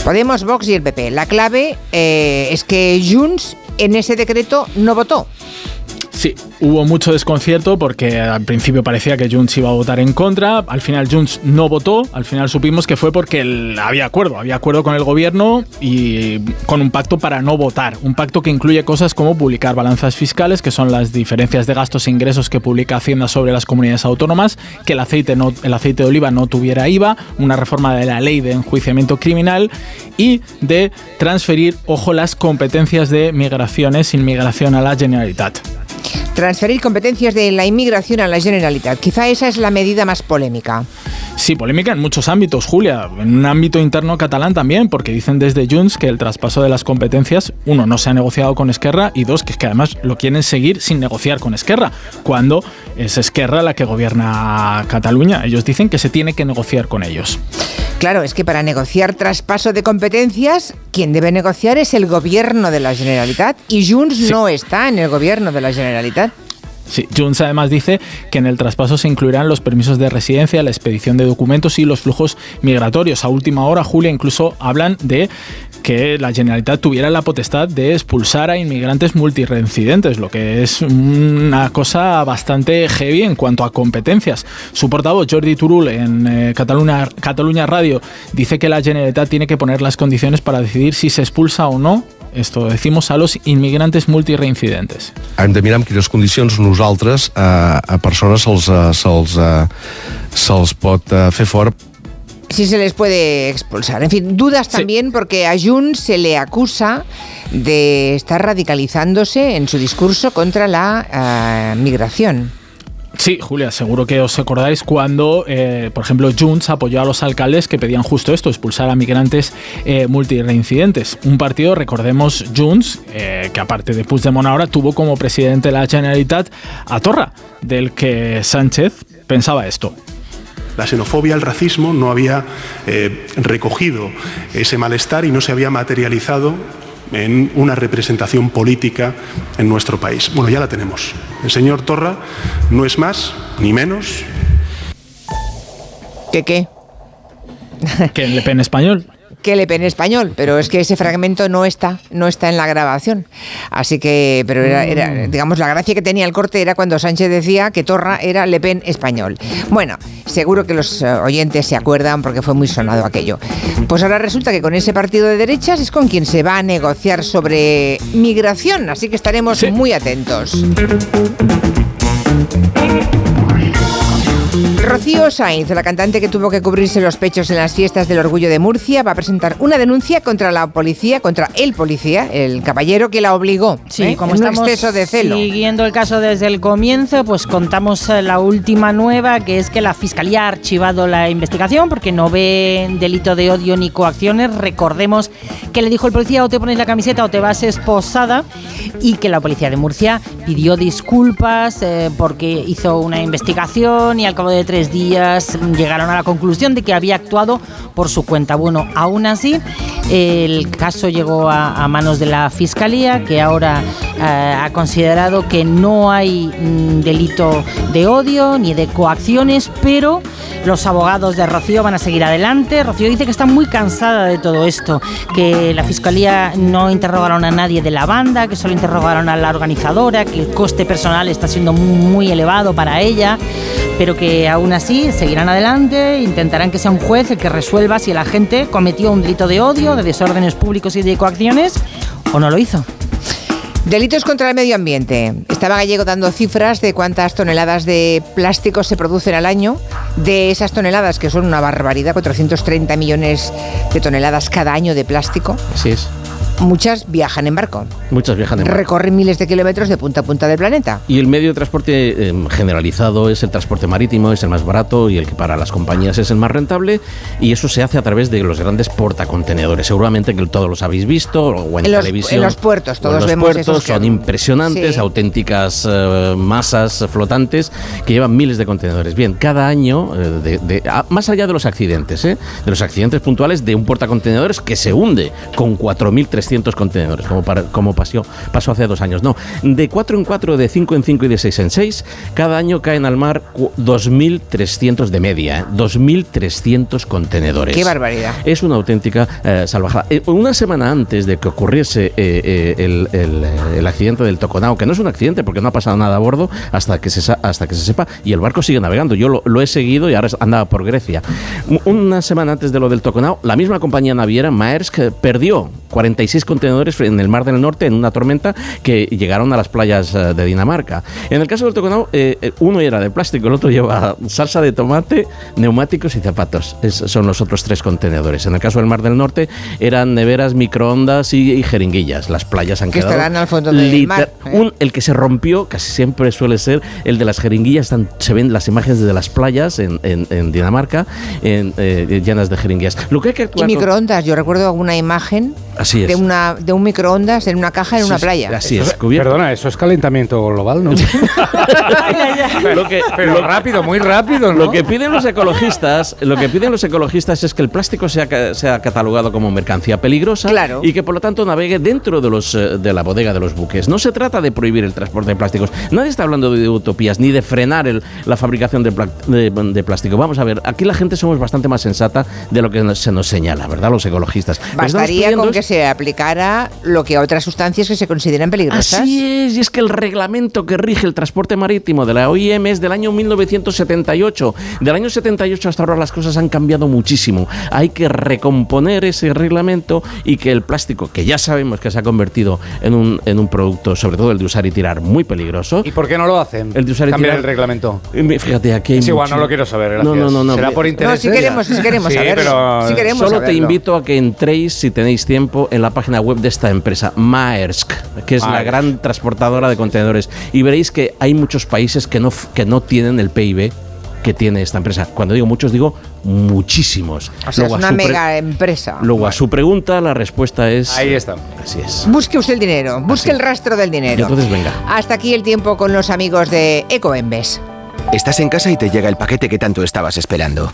Podemos, Vox y el PP. La clave eh, es que Junts en ese decreto no votó. Sí, hubo mucho desconcierto porque al principio parecía que Junts iba a votar en contra, al final Junts no votó, al final supimos que fue porque había acuerdo, había acuerdo con el gobierno y con un pacto para no votar, un pacto que incluye cosas como publicar balanzas fiscales, que son las diferencias de gastos e ingresos que publica Hacienda sobre las comunidades autónomas, que el aceite, no, el aceite de oliva no tuviera IVA, una reforma de la ley de enjuiciamiento criminal y de transferir, ojo, las competencias de migraciones, inmigración a la Generalitat. Transferir competencias de la inmigración a la Generalitat. Quizá esa es la medida más polémica. Sí, polémica en muchos ámbitos, Julia. En un ámbito interno catalán también, porque dicen desde Junts que el traspaso de las competencias, uno, no se ha negociado con Esquerra y dos, que es que además lo quieren seguir sin negociar con Esquerra, cuando es Esquerra la que gobierna Cataluña. Ellos dicen que se tiene que negociar con ellos. Claro, es que para negociar traspaso de competencias, quien debe negociar es el gobierno de la Generalitat y Junts no está en el gobierno de la Generalitat. Sí, Junts además dice que en el traspaso se incluirán los permisos de residencia, la expedición de documentos y los flujos migratorios. A última hora, Julia, incluso hablan de que la Generalitat tuviera la potestad de expulsar a inmigrantes multireincidentes, lo que es una cosa bastante heavy en cuanto a competencias. Su portavoz, Jordi Turul, en eh, Cataluña Radio, dice que la Generalitat tiene que poner las condiciones para decidir si se expulsa o no, esto decimos, a los inmigrantes multireincidentes. hem de mirar en quines condicions nosaltres eh, a persones se'ls eh, se'ls eh, pot eh, fer fora si se les puede expulsar. En fin, dudas también porque a Jun se le acusa de estar radicalizándose en su discurso contra la ah, migración. Sí, Julia, seguro que os acordáis cuando, eh, por ejemplo, Junts apoyó a los alcaldes que pedían justo esto, expulsar a migrantes eh. Un partido, recordemos, Junts, eh, que aparte de Puigdemont ahora tuvo como presidente de la Generalitat a Torra, del que Sánchez pensaba esto. La xenofobia, el racismo no había eh, recogido ese malestar y no se había materializado en una representación política en nuestro país. Bueno, ya la tenemos. El señor Torra no es más ni menos ¿Qué qué? Que Le Pen español. Que Le Pen español, pero es que ese fragmento no está, no está en la grabación. Así que, pero era, era, digamos, la gracia que tenía el corte era cuando Sánchez decía que Torra era Le Pen español. Bueno, seguro que los eh, oyentes se acuerdan porque fue muy sonado aquello. Pues ahora resulta que con ese partido de derechas es con quien se va a negociar sobre migración, así que estaremos muy atentos. Rocío Sainz, la cantante que tuvo que cubrirse los pechos en las fiestas del orgullo de Murcia, va a presentar una denuncia contra la policía, contra el policía, el caballero que la obligó. Sí, ¿eh? como en un estamos exceso de celo. siguiendo el caso desde el comienzo, pues contamos eh, la última nueva, que es que la Fiscalía ha archivado la investigación porque no ve delito de odio ni coacciones. Recordemos que le dijo el policía o te pones la camiseta o te vas esposada y que la policía de Murcia pidió disculpas eh, porque hizo una investigación y al cabo de tres días llegaron a la conclusión de que había actuado por su cuenta. Bueno, aún así, el caso llegó a, manos de la Fiscalía, que ahora eh, ha considerado que no hay mm, delito de odio ni de coacciones, pero los abogados de Rocío van a seguir adelante. Rocío dice que está muy cansada de todo esto, que la Fiscalía no interrogaron a nadie de la banda, que solo interrogaron a la organizadora, que el coste personal está siendo muy elevado para ella, pero que aún así seguirán adelante, intentarán que sea un juez el que resuelva si el agente cometió un delito de odio, de desórdenes públicos y de coacciones o no lo hizo. Delitos contra el medio ambiente. Estaba Gallego dando cifras de cuántas toneladas de plástico se producen al año. De esas toneladas, que son una barbaridad, 430 millones de toneladas cada año de plástico, Así es. Muchas viajan en barco. Muchas viajan en barco. Recorren miles de kilómetros de punta a punta del planeta. Y el medio de transporte eh, generalizado es el transporte marítimo, es el más barato y el que para las compañías es el más rentable. Y eso se hace a través de los grandes portacontenedores. Seguramente que todos los habéis visto o en, En los- televisión. en los puertos, todos en los vemos puertos esos que- son impresionantes, Sí. auténticas eh, masas flotantes que llevan miles de contenedores. Bien, cada año, eh, de- de- a- más allá de los accidentes, ¿eh? de los accidentes puntuales de un portacontenedores que se hunde con 4.300 300 contenedores, como, para, como pasó, pasó hace dos años. No, de 4 en 4, de 5 en 5 y de 6 en 6, cada año caen al mar 2.300 de media, ¿eh? 2.300 contenedores. ¡Qué barbaridad! Es una auténtica eh, salvajada. Eh, una semana antes de que ocurriese eh, el, el, accidente del Toconao, que no es un accidente porque no ha pasado nada a bordo hasta que se, hasta que se sepa, y el barco sigue navegando. Yo lo, he seguido y ahora andaba por Grecia. Una semana antes de lo del Toconao, la misma compañía naviera, Maersk, perdió 47 16 contenedores en el Mar del Norte en una tormenta que llegaron a las playas eh, de Dinamarca. En el caso del Toconao, eh, eh, uno era de plástico, el otro lleva salsa de tomate, neumáticos y zapatos. Son los otros tres contenedores. En el caso del Mar del Norte eran neveras, microondas y, jeringuillas. Las playas han que quedado estarán al fondo del mar. ¿eh? el que se rompió casi siempre suele ser el de las jeringuillas. Están, se ven las imágenes de las playas en, en, Dinamarca llenas de jeringuillas. Y microondas. Yo recuerdo alguna imagen Así es. de, una, de un microondas en una caja en Sí, una playa. así es, cubierto. Perdona, eso es calentamiento global, ¿no? Lo que- Pero rápido, muy rápido, ¿no? Lo que piden los ecologistas, lo que piden los ecologistas es que el plástico sea, sea catalogado como mercancía peligrosa Claro. y que por lo tanto navegue dentro de los eh, de la bodega de los buques. No se trata de prohibir el transporte de plásticos. Nadie está hablando de utopías ni de frenar el- la fabricación de, de- de plástico. Vamos a ver, aquí la gente somos bastante más sensata de lo que se nos señala, ¿verdad? Los ecologistas. Bastaría con que se aplicara lo que a otras sustancias que se consideran peligrosas. Así es, y es que el reglamento que rige el transporte marítimo de la OIM es del año 1978. Del año 78 hasta ahora las cosas han cambiado muchísimo. Hay que recomponer ese reglamento y que el plástico, que ya sabemos que se ha convertido en un, en un producto, sobre todo el de usar y tirar, muy peligroso. ¿Y por qué no lo hacen? El de usar y Cambiar tirar. el reglamento. Fíjate, aquí hay Es igual, mucho- no lo quiero saber, gracias. No, no, no, no. Será por interés. No, si queremos, si queremos Sí, saber. pero- si queremos Solo te saberlo. invito a que entréis, si tenéis tiempo, en la página web de esta empresa, Maersk, que es la gran transportadora de contenedores. Y veréis que hay muchos países que no, que no tienen el PIB que tiene esta empresa. Cuando digo muchos, digo muchísimos. O sea, es una mega empresa. Luego, a su pregunta, la respuesta es... Ahí está. Así es. Busque usted el dinero, busque el rastro del Y dinero. entonces, venga. Hasta aquí el tiempo con los amigos de Ecoembes. Estás en casa y te llega el paquete que tanto estabas esperando.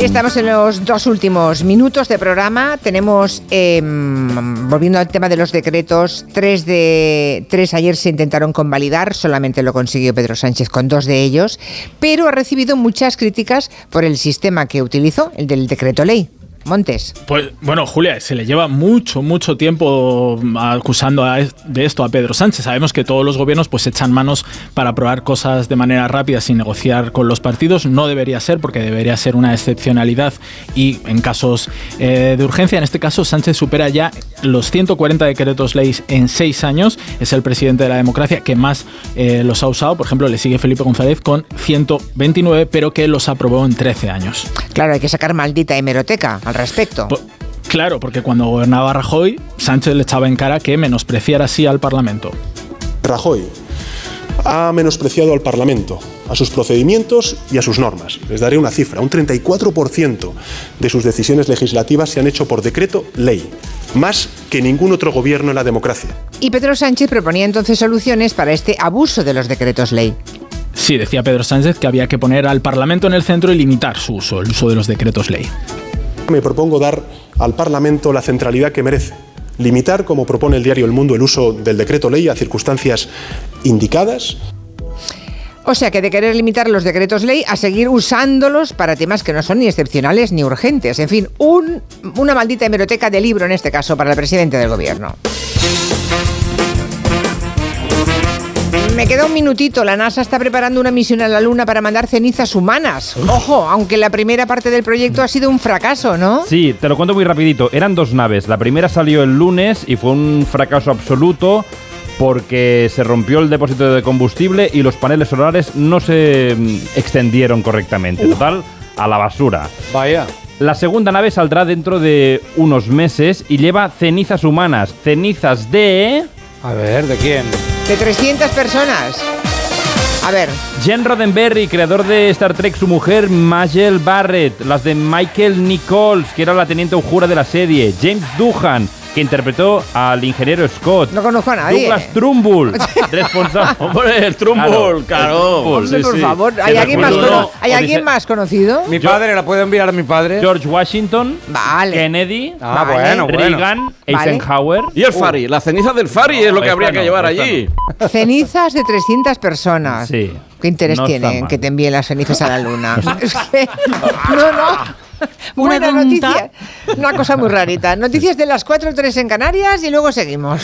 Estamos en los dos últimos minutos de programa. Tenemos, eh, volviendo al tema de los decretos, tres de tres ayer se intentaron convalidar, solamente lo consiguió Pedro Sánchez con dos de ellos, pero ha recibido muchas críticas por el sistema que utilizó, el del decreto ley. Montes. Pues bueno, Julia, se le lleva mucho, mucho tiempo acusando a de esto a Pedro Sánchez. Sabemos que todos los gobiernos pues echan manos para aprobar cosas de manera rápida sin negociar con los partidos. No debería ser porque debería ser una excepcionalidad y en casos eh, de urgencia. En este caso, Sánchez supera ya los 140 decretos leyes en seis años. Es el presidente de la democracia que más eh, los ha usado. Por ejemplo, le sigue Felipe González con 129, pero que los aprobó en 13 años. Claro, hay que sacar maldita hemeroteca al respecto. Claro, porque cuando gobernaba Rajoy, Sánchez le echaba en cara que menospreciara así al Parlamento. Rajoy ha menospreciado al Parlamento, a sus procedimientos y a sus normas. Les daré una cifra, un 34% de sus decisiones legislativas se han hecho por decreto ley, más que ningún otro gobierno en la democracia. Y Pedro Sánchez proponía entonces soluciones para este abuso de los decretos ley. Sí, decía Pedro Sánchez que había que poner al Parlamento en el centro y limitar su uso, el uso de los decretos ley. Me propongo dar al Parlamento la centralidad que merece. Limitar, como propone el diario El Mundo, el uso del decreto ley a circunstancias indicadas O sea que de querer limitar los decretos ley a seguir usándolos para temas que no son ni excepcionales ni urgentes. En fin, un- una maldita hemeroteca de libro en este caso para el presidente del gobierno. Me queda un minutito. La NASA está preparando una misión a la Luna para mandar cenizas humanas. Ojo, aunque la primera parte del proyecto ha sido un fracaso, ¿no? Sí, te lo cuento muy rapidito. Eran dos naves. La primera salió el lunes y fue un fracaso absoluto porque se rompió el depósito de combustible y los paneles solares no se mm, extendieron correctamente. Total, a la basura. Vaya. La segunda nave saldrá dentro de unos meses y lleva cenizas humanas. Cenizas de... A ver, ¿de quién? De 300 personas. A ver, Jen Roddenberry, creador de Star Trek, su mujer Majel Barrett, las de Michael Nichols, que era la teniente jura de la serie, James Doohan, que interpretó al ingeniero Scott, no conozco a nadie. Douglas Trumbull, responsable. Hombre, el Trumbull, claro. Hombre, por favor, ¿hay, Que alguien más, recuerdo- cono- ¿hay alguien más conocido? Mi padre, ¿la puedo enviar a mi padre? George Washington, Vale. Kennedy, Ah, bueno, bueno. Reagan, Vale. Eisenhower. Y el Fari, la ceniza del Fari es lo que habría que no, llevar esta allí. Cenizas de 300 personas. Sí. ¿Qué interés No está tiene mal. que te envíen las cenizas a la luna? Es que- no, no. Buena noticia. Una cosa muy rarita. Noticias de las 4 3 en Canarias y luego seguimos.